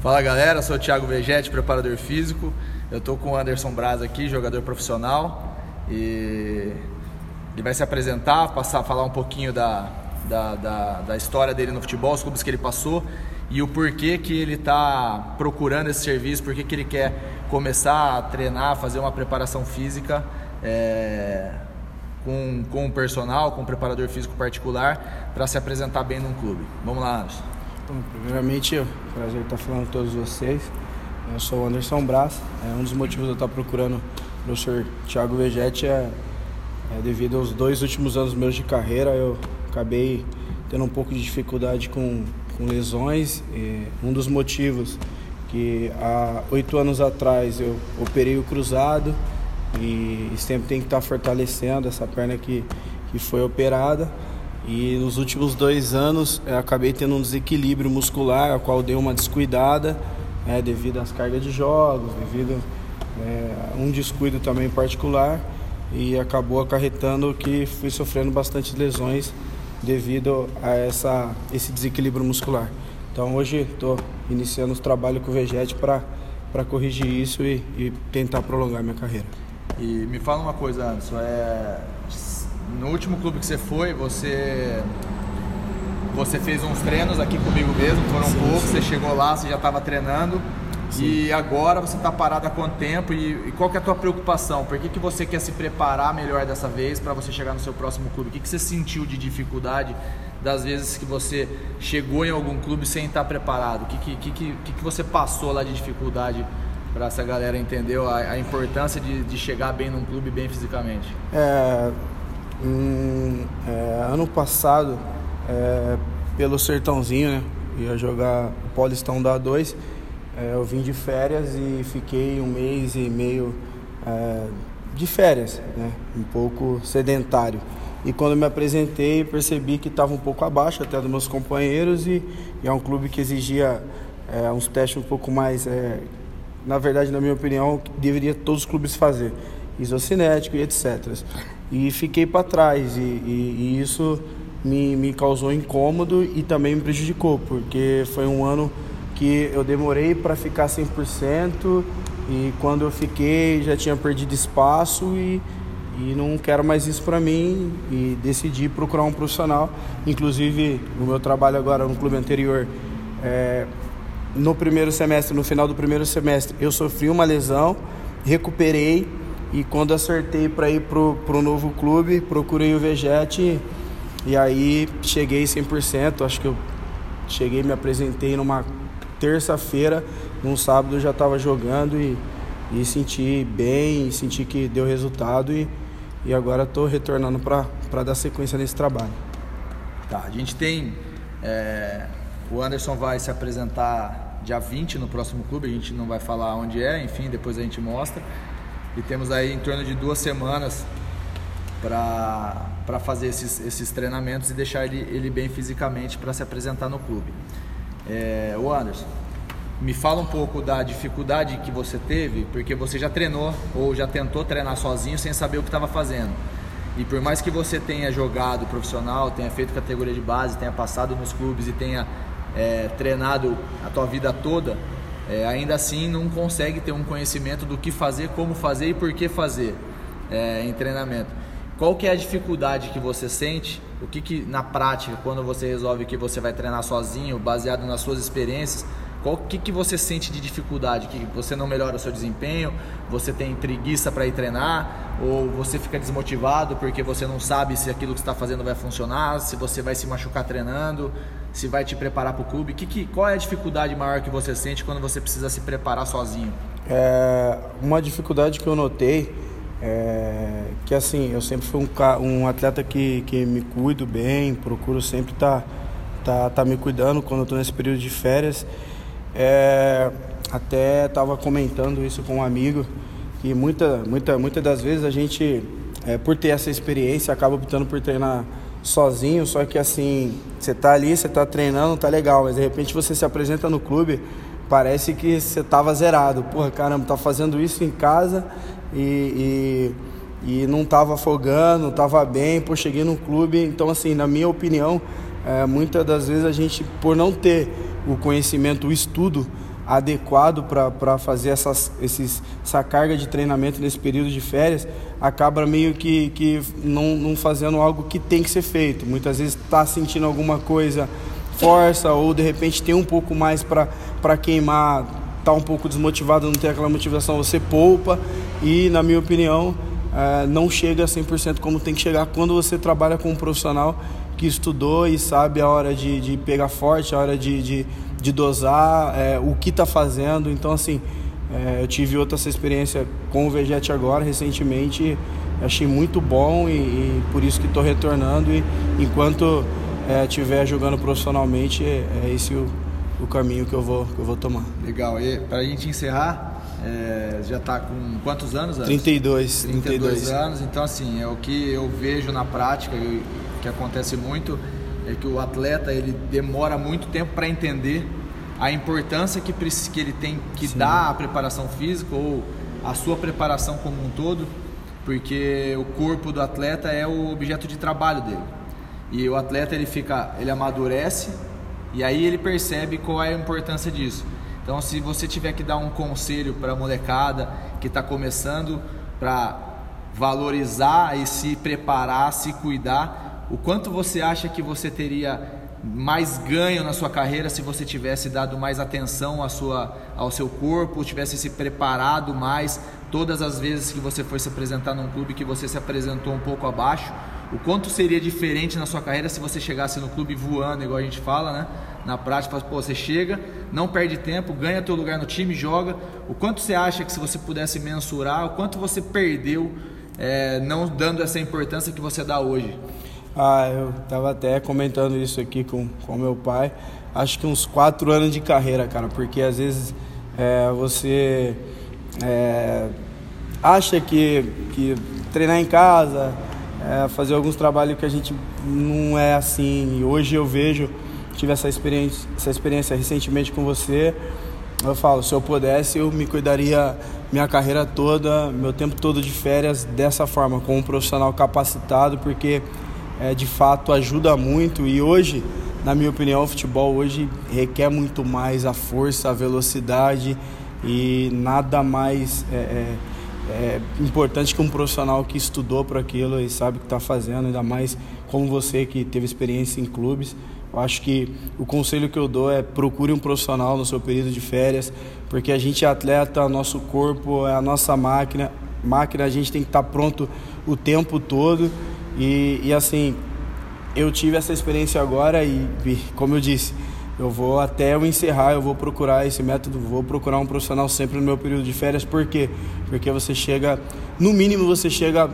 Fala galera, sou o Thiago Vegete, preparador físico. Eu estou com o Anderson Braz aqui, jogador profissional. E ele vai se apresentar, passar, falar um pouquinho da, da, da, da história dele no futebol, os clubes que ele passou e o porquê que ele está procurando esse serviço, porquê que ele quer começar a treinar, fazer uma preparação física é, com, com um personal, com um preparador físico particular, para se apresentar bem num clube. Vamos lá, Anderson. Bom, primeiramente, é um prazer estar falando com todos vocês. Eu sou o Anderson Brás. É, um dos motivos de eu estar procurando o professor Thiago Vegetti é, é devido aos dois últimos anos meus de carreira, eu acabei tendo um pouco de dificuldade com, com lesões. um dos motivos que há oito anos atrás eu operei o cruzado e sempre tem que estar fortalecendo essa perna que, que foi operada. E nos últimos dois anos acabei tendo um desequilíbrio muscular, a qual deu uma descuidada é, devido às cargas de jogos, devido é, a um descuido também particular e acabou acarretando que fui sofrendo bastante lesões devido a essa, esse desequilíbrio muscular. Então hoje estou iniciando os trabalhos com o Vegete para corrigir isso e, e, tentar prolongar minha carreira. E me fala uma coisa, Anderson, é, no último clube que você foi, você você fez uns treinos aqui comigo mesmo, foram sim, poucos, sim. você chegou lá, você já estava treinando. Sim. E agora você está parado há quanto tempo e, e, qual que é a tua preocupação? Por que, que você quer se preparar melhor dessa vez para você chegar no seu próximo clube? O que, que você sentiu de dificuldade das vezes que você chegou em algum clube sem estar preparado? O que, que, que, que, você passou lá de dificuldade para essa galera entender a, a importância de, de, chegar bem num clube, bem fisicamente? É, é, ano passado, é, pelo Sertãozinho, né? Ia jogar o Paulistão da 2 é, eu vim de férias e fiquei um mês e meio é, de férias, né? um pouco sedentário. E quando me apresentei, percebi que estava um pouco abaixo até dos meus companheiros e, e é um clube que exigia é, uns testes um pouco mais, é, na verdade, na minha opinião, deveria todos os clubes fazer, isocinético e etc. E fiquei para trás. E, e, e isso me, me causou incômodo e também me prejudicou, porque foi um ano que eu demorei para ficar 100% e quando eu fiquei já tinha perdido espaço e, e não quero mais isso para mim. E decidi procurar um profissional. Inclusive, o meu trabalho agora no clube anterior, é, no primeiro semestre, no final do primeiro semestre, eu sofri uma lesão, recuperei e quando acertei para ir pro, pro novo clube, procurei o Vegete e aí cheguei 100%, acho que eu cheguei, me apresentei numa terça-feira, num sábado eu já estava jogando e, e senti bem, senti que deu resultado e, e agora estou retornando para dar sequência nesse trabalho. Tá, a gente tem. É, o Anderson vai se apresentar dia 20 no próximo clube, a gente não vai falar onde é, enfim, depois a gente mostra. E temos aí em torno de duas semanas para fazer esses, esses treinamentos e deixar ele, ele bem fisicamente para se apresentar no clube. É, o Anderson, me fala um pouco da dificuldade que você teve, porque você já treinou ou já tentou treinar sozinho sem saber o que estava fazendo. E por mais que você tenha jogado profissional, tenha feito categoria de base, tenha passado nos clubes e tenha é, treinado a tua vida toda, é, ainda assim não consegue ter um conhecimento do que fazer, como fazer e por que fazer é, em treinamento. Qual que é a dificuldade que você sente? O que, que na prática, quando você resolve que você vai treinar sozinho, baseado nas suas experiências, qual que, que você sente de dificuldade? Que você não melhora o seu desempenho? Você tem preguiça para ir treinar? Ou você fica desmotivado porque você não sabe se aquilo que está fazendo vai funcionar? Se você vai se machucar treinando? Se vai te preparar para o clube? Que, que, qual é a dificuldade maior que você sente quando você precisa se preparar sozinho? É, uma dificuldade que eu notei é, que assim, eu sempre fui um, um, atleta que, que me cuido bem, procuro sempre estar tá, tá, tá me cuidando quando estou nesse período de férias. É, até estava comentando isso com um amigo, que muita, muita, muitas das vezes a gente, é, por ter essa experiência, acaba optando por treinar sozinho, só que assim, você tá ali, você tá treinando, tá legal, mas de repente você se apresenta no clube, parece que você tava zerado. Porra, caramba, tá fazendo isso em casa e, e, e não estava afogando, estava bem, pô, cheguei no clube. Então, assim, na minha opinião, é, muitas das vezes a gente, por não ter o conhecimento, o estudo, adequado para fazer essas, esses, essa carga de treinamento nesse período de férias, acaba meio que, que não, não fazendo algo que tem que ser feito. Muitas vezes está sentindo alguma coisa, força, ou de repente tem um pouco mais para queimar, está um pouco desmotivado, não tem aquela motivação, você poupa e, na minha opinião, é, não chega a 100% como tem que chegar quando você trabalha com um profissional que estudou e sabe a hora de, de pegar forte, a hora de, de de dosar é, o que está fazendo. Então, assim, é, eu tive outra essa experiência com o Vegete agora, recentemente, achei muito bom e, e por isso que estou retornando. E enquanto estiver é, jogando profissionalmente, é, é esse o, o, caminho que eu vou, que eu vou tomar. Legal. E para a gente encerrar, é, já está com quantos anos? 32, 32. 32 anos. Então, assim, é o que eu vejo na prática, que acontece muito é que o atleta ele demora muito tempo para entender a importância que, que ele tem que Sim. dar à preparação física ou a sua preparação como um todo, porque o corpo do atleta é o objeto de trabalho dele. E o atleta ele fica, ele amadurece e aí ele percebe qual é a importância disso. Então, se você tiver que dar um conselho para a molecada que está começando para valorizar e se preparar, se cuidar, o quanto você acha que você teria mais ganho na sua carreira se você tivesse dado mais atenção à sua, ao seu corpo, tivesse se preparado mais todas as vezes que você foi se apresentar num clube que você se apresentou um pouco abaixo? O quanto seria diferente na sua carreira se você chegasse no clube voando, igual a gente fala, né? Na prática, pô, você chega, não perde tempo, ganha teu lugar no time, joga. O quanto você acha que se você pudesse mensurar, o quanto você perdeu é, não dando essa importância que você dá hoje? Ah, eu estava até comentando isso aqui com, com meu pai. Acho que uns quatro anos de carreira, cara, porque às vezes é, você é, acha que, que treinar em casa, é, fazer alguns trabalhos que a gente não é assim. E hoje eu vejo, tive essa experiência, essa experiência recentemente com você. Eu falo, se eu pudesse, eu me cuidaria minha carreira toda, meu tempo todo de férias dessa forma, com um profissional capacitado, porque é, de fato ajuda muito. E hoje, na minha opinião, o futebol hoje requer muito mais a força, a velocidade e nada mais é, é, é importante que um profissional que estudou para aquilo e sabe o que está fazendo, ainda mais como você que teve experiência em clubes. Eu acho que o conselho que eu dou é procure um profissional no seu período de férias, porque a gente é atleta, nosso corpo é a nossa máquina, máquina a gente tem que estar tá pronto o tempo todo e, e assim, eu tive essa experiência agora e, e, como eu disse, eu vou até eu encerrar, eu vou procurar esse método, vou procurar um profissional sempre no meu período de férias, por quê? Porque você chega, no mínimo você chega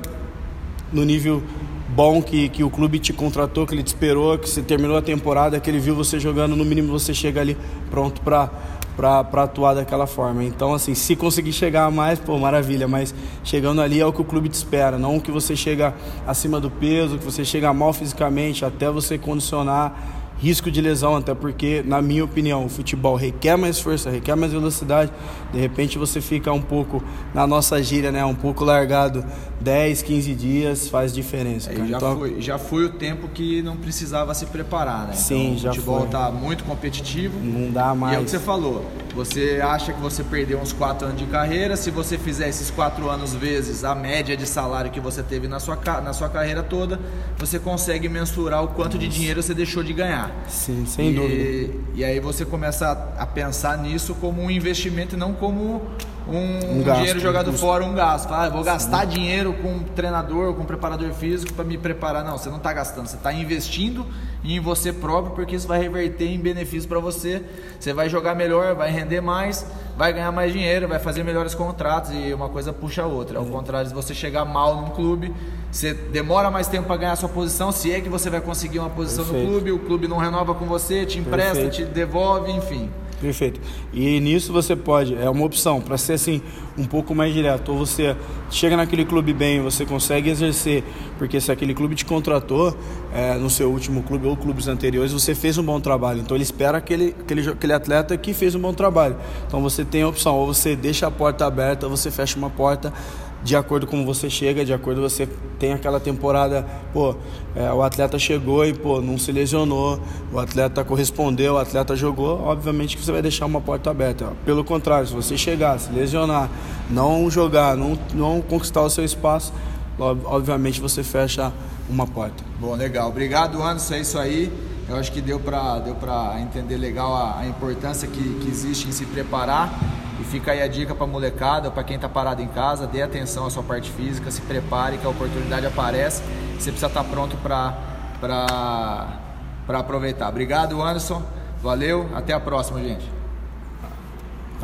no nível bom que, que o clube te contratou, que ele te esperou, que você terminou a temporada, que ele viu você jogando, no mínimo você chega ali pronto para para atuar daquela forma. Então, assim, se conseguir chegar a mais, pô, maravilha, mas chegando ali é o que o clube te espera, não que você chega acima do peso, que você chega mal fisicamente, até você condicionar risco de lesão, até porque, na minha opinião, o futebol requer mais força, requer mais velocidade. De repente você fica um pouco, na nossa gíria, né, um pouco largado 10, 15 dias, faz diferença. É, já, então, foi, já foi o tempo que não precisava se preparar, né? Sim, então, já foi. O futebol está muito competitivo. Não dá mais. E é o que você falou. Você acha que você perdeu uns 4 anos de carreira, se você fizer esses 4 anos vezes a média de salário que você teve na sua, na sua carreira toda, você consegue mensurar o quanto de dinheiro você deixou de ganhar. Sim, sem e, dúvida. E aí você começa a, a, pensar nisso como um investimento e não como um, um, gasto, dinheiro jogado um fora, um gasto. Ah, vou gastar Sim. dinheiro com um treinador, com um preparador físico para me preparar. Não, você não está gastando, você está investindo em você próprio porque isso vai reverter em benefício para você. Você vai jogar melhor, vai render mais, vai ganhar mais dinheiro, vai fazer melhores contratos e uma coisa puxa a outra. Ao contrário de você chegar mal num clube, você demora mais tempo para ganhar a sua posição, se é que você vai conseguir uma posição Perfeito. no clube, o clube não renova com você, te empresta, Perfeito. te devolve, enfim. Perfeito. E nisso você pode, é uma opção, para ser assim, um pouco mais direto. Ou você chega naquele clube bem, você consegue exercer, porque se aquele clube te contratou é, no seu último clube ou clubes anteriores, você fez um bom trabalho. Então ele espera aquele, aquele, aquele atleta que fez um bom trabalho. Então você tem a opção, ou você deixa a porta aberta, ou você fecha uma porta de acordo com você chega, de acordo com você tem aquela temporada, pô, é, o atleta chegou e pô, não se lesionou, o atleta correspondeu, o atleta jogou, obviamente que você vai deixar uma porta aberta. Pelo contrário, se você chegar, se lesionar, não jogar, não, não conquistar o seu espaço, obviamente você fecha uma porta. Bom, legal. Obrigado, Anderson. É isso aí. Eu acho que deu para deu entender legal a, a importância que, que existe em se preparar. E fica aí a dica para molecada, para quem está parado em casa, dê atenção à sua parte física, se prepare que a oportunidade aparece. Você precisa estar tá pronto para aproveitar. Obrigado, Anderson. Valeu. Até a próxima, gente.